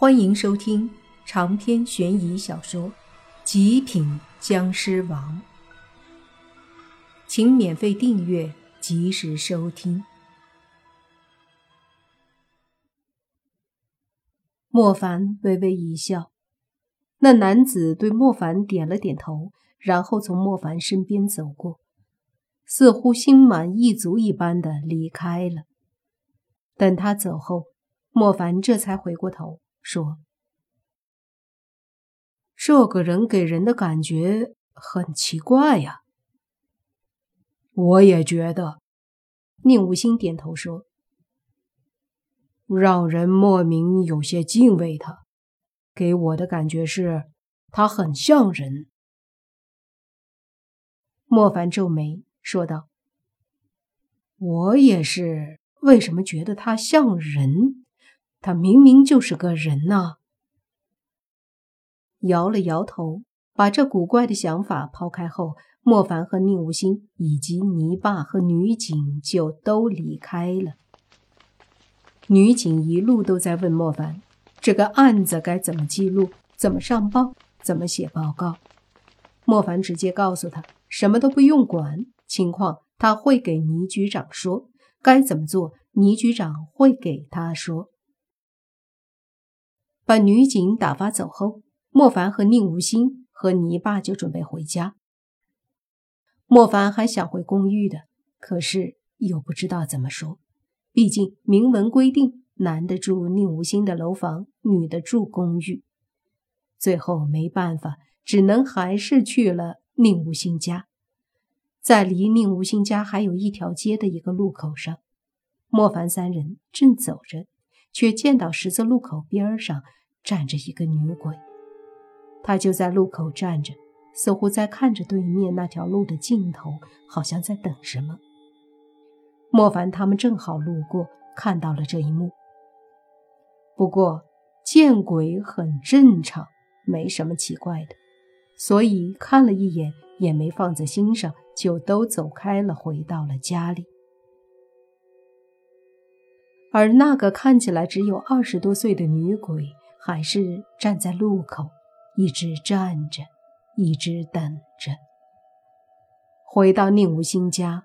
欢迎收听长篇悬疑小说《极品僵尸王》，请免费订阅，及时收听。莫凡微微一笑，那男子对莫凡点了点头，然后从莫凡身边走过，似乎心满意足一般的离开了。等他走后，莫凡这才回过头。说：“这个人给人的感觉很奇怪呀。”我也觉得，宁无心点头说：“让人莫名有些敬畏他。给我的感觉是，他很像人。”莫凡皱眉说道：“我也是，为什么觉得他像人？”他明明就是个人呐！摇了摇头，把这古怪的想法抛开后，莫凡和宁无心以及泥巴和女警就都离开了。女警一路都在问莫凡：“这个案子该怎么记录？怎么上报？怎么写报告？”莫凡直接告诉他：“什么都不用管，情况他会给倪局长说，该怎么做，倪局长会给他说。”把女警打发走后，莫凡和宁无心和泥巴就准备回家。莫凡还想回公寓的，可是又不知道怎么说。毕竟明文规定，男的住宁无心的楼房，女的住公寓。最后没办法，只能还是去了宁无心家。在离宁无心家还有一条街的一个路口上，莫凡三人正走着，却见到十字路口边上。站着一个女鬼，她就在路口站着，似乎在看着对面那条路的尽头，好像在等什么。莫凡他们正好路过，看到了这一幕。不过见鬼很正常，没什么奇怪的，所以看了一眼也没放在心上，就都走开了，回到了家里。而那个看起来只有二十多岁的女鬼。还是站在路口，一直站着，一直等着。回到宁无心家，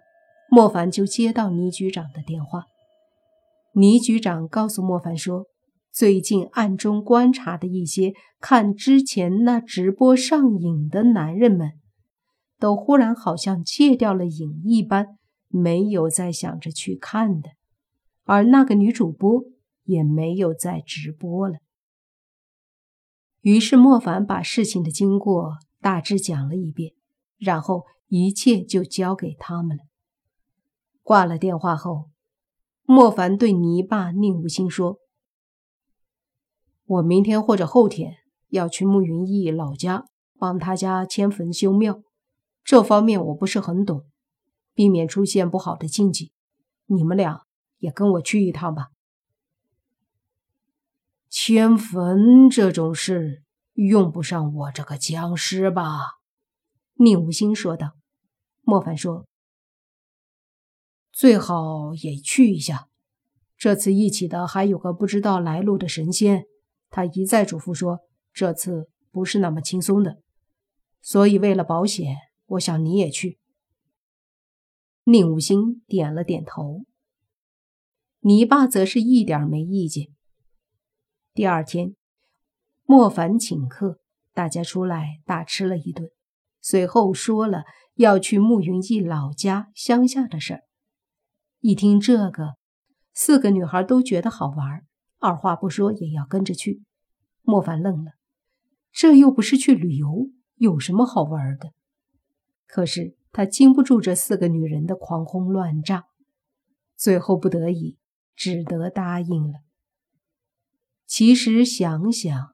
莫凡就接到倪局长的电话。倪局长告诉莫凡说，最近暗中观察的一些看之前那直播上瘾的男人们，都忽然好像戒掉了瘾一般，没有再想着去看的，而那个女主播也没有再直播了。于是莫凡把事情的经过大致讲了一遍，然后一切就交给他们了。挂了电话后，莫凡对泥巴宁无心说：“我明天或者后天要去慕云逸老家帮他家迁坟修庙，这方面我不是很懂，避免出现不好的禁忌，你们俩也跟我去一趟吧。”迁坟这种事用不上我这个僵尸吧？宁无心说道。莫凡说：“最好也去一下。这次一起的还有个不知道来路的神仙，他一再嘱咐说这次不是那么轻松的，所以为了保险，我想你也去。”宁无心点了点头。你爸则是一点没意见。第二天，莫凡请客，大家出来大吃了一顿。随后说了要去慕云逸老家乡下的事儿。一听这个，四个女孩都觉得好玩，二话不说也要跟着去。莫凡愣了，这又不是去旅游，有什么好玩的？可是他经不住这四个女人的狂轰乱炸，最后不得已只得答应了。其实想想，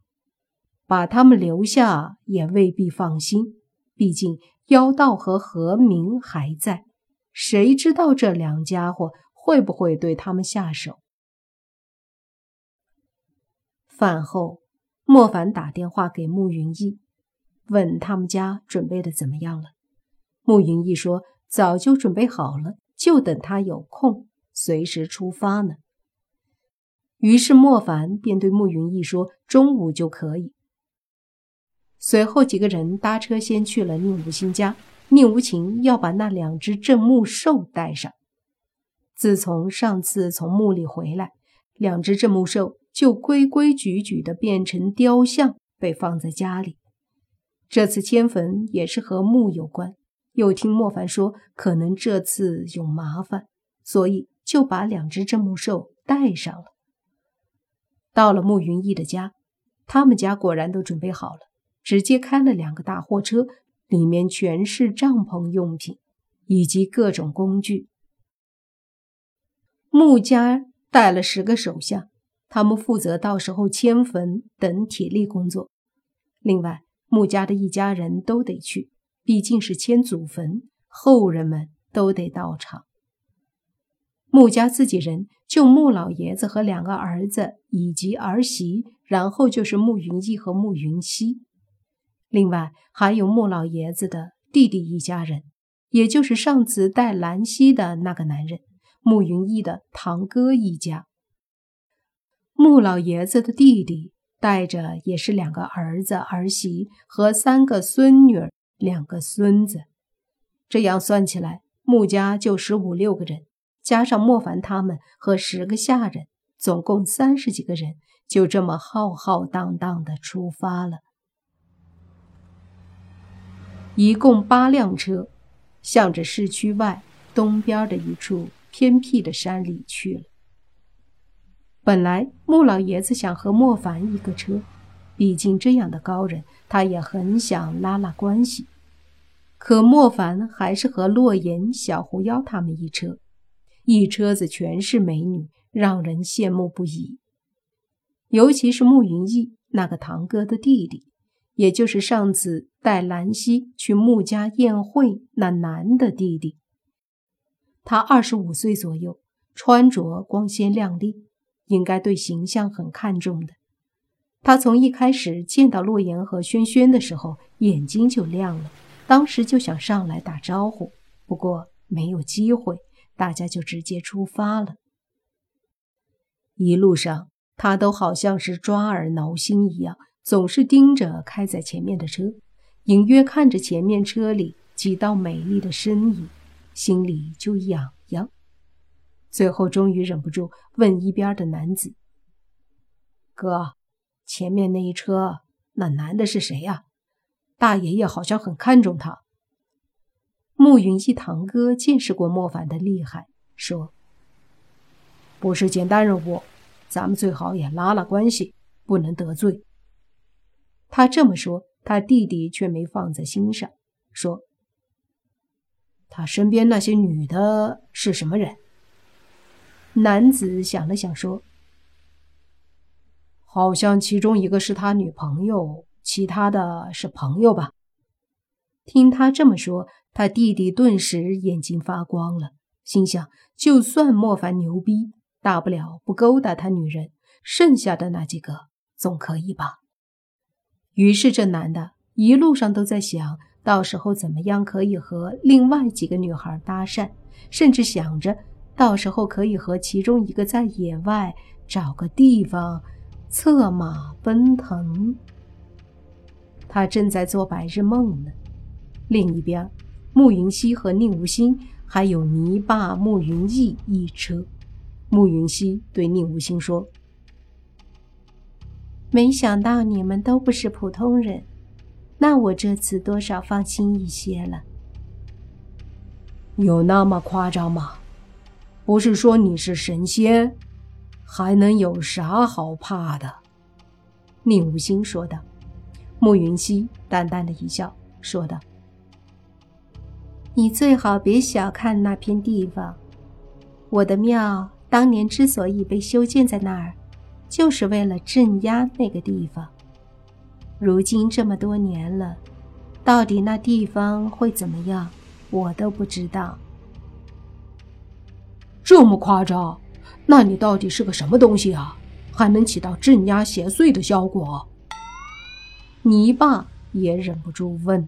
把他们留下也未必放心。毕竟妖道和何明还在，谁知道这两家伙会不会对他们下手？饭后，莫凡打电话给慕云逸，问他们家准备的怎么样了。慕云逸说早就准备好了，就等他有空，随时出发呢。于是莫凡便对慕云逸说：“中午就可以。”随后几个人搭车先去了宁无心家，宁无情要把那两只镇墓兽带上。自从上次从墓里回来，两只镇墓兽就规规矩矩地变成雕像，被放在家里。这次迁坟也是和墓有关，又听莫凡说可能这次有麻烦，所以就把两只镇墓兽带上了。到了慕云逸的家，他们家果然都准备好了，直接开了两个大货车，里面全是帐篷用品以及各种工具。穆家带了十个手下，他们负责到时候迁坟等体力工作。另外，穆家的一家人都得去，毕竟是迁祖坟，后人们都得到场。穆家自己人就穆老爷子和两个儿子以及儿媳，然后就是穆云逸和穆云熙，另外还有穆老爷子的弟弟一家人，也就是上次带兰溪的那个男人，穆云逸的堂哥一家。穆老爷子的弟弟带着也是两个儿子儿媳和三个孙女儿两个孙子，这样算起来，穆家就十五六个人。加上莫凡他们和十个下人，总共三十几个人，就这么浩浩荡荡的出发了。一共八辆车，向着市区外东边的一处偏僻的山里去了。本来穆老爷子想和莫凡一个车，毕竟这样的高人，他也很想拉拉关系。可莫凡还是和洛言、小狐妖他们一车。一车子全是美女，让人羡慕不已。尤其是慕云逸那个堂哥的弟弟，也就是上次带兰溪去穆家宴会那男的弟弟。他二十五岁左右，穿着光鲜亮丽，应该对形象很看重的。他从一开始见到洛言和轩轩的时候，眼睛就亮了，当时就想上来打招呼，不过没有机会。大家就直接出发了。一路上，他都好像是抓耳挠心一样，总是盯着开在前面的车，隐约看着前面车里几道美丽的身影，心里就痒痒。最后，终于忍不住问一边的男子：“哥，前面那一车那男的是谁呀？大爷爷好像很看重他。”慕云一堂哥见识过莫凡的厉害，说：“不是简单任务，咱们最好也拉拉关系，不能得罪。”他这么说，他弟弟却没放在心上，说：“他身边那些女的是什么人？”男子想了想，说：“好像其中一个是他女朋友，其他的是朋友吧。”听他这么说。他弟弟顿时眼睛发光了，心想：就算莫凡牛逼，大不了不勾搭他女人，剩下的那几个总可以吧。于是这男的一路上都在想到时候怎么样可以和另外几个女孩搭讪，甚至想着到时候可以和其中一个在野外找个地方策马奔腾。他正在做白日梦呢。另一边。慕云熙和宁无心，还有泥巴慕云逸一车。慕云熙对宁无心说：“没想到你们都不是普通人，那我这次多少放心一些了。有那么夸张吗？不是说你是神仙，还能有啥好怕的？”宁无心说道。慕云熙淡淡的一笑，说道。你最好别小看那片地方，我的庙当年之所以被修建在那儿，就是为了镇压那个地方。如今这么多年了，到底那地方会怎么样，我都不知道。这么夸张？那你到底是个什么东西啊？还能起到镇压邪祟的效果？泥巴也忍不住问。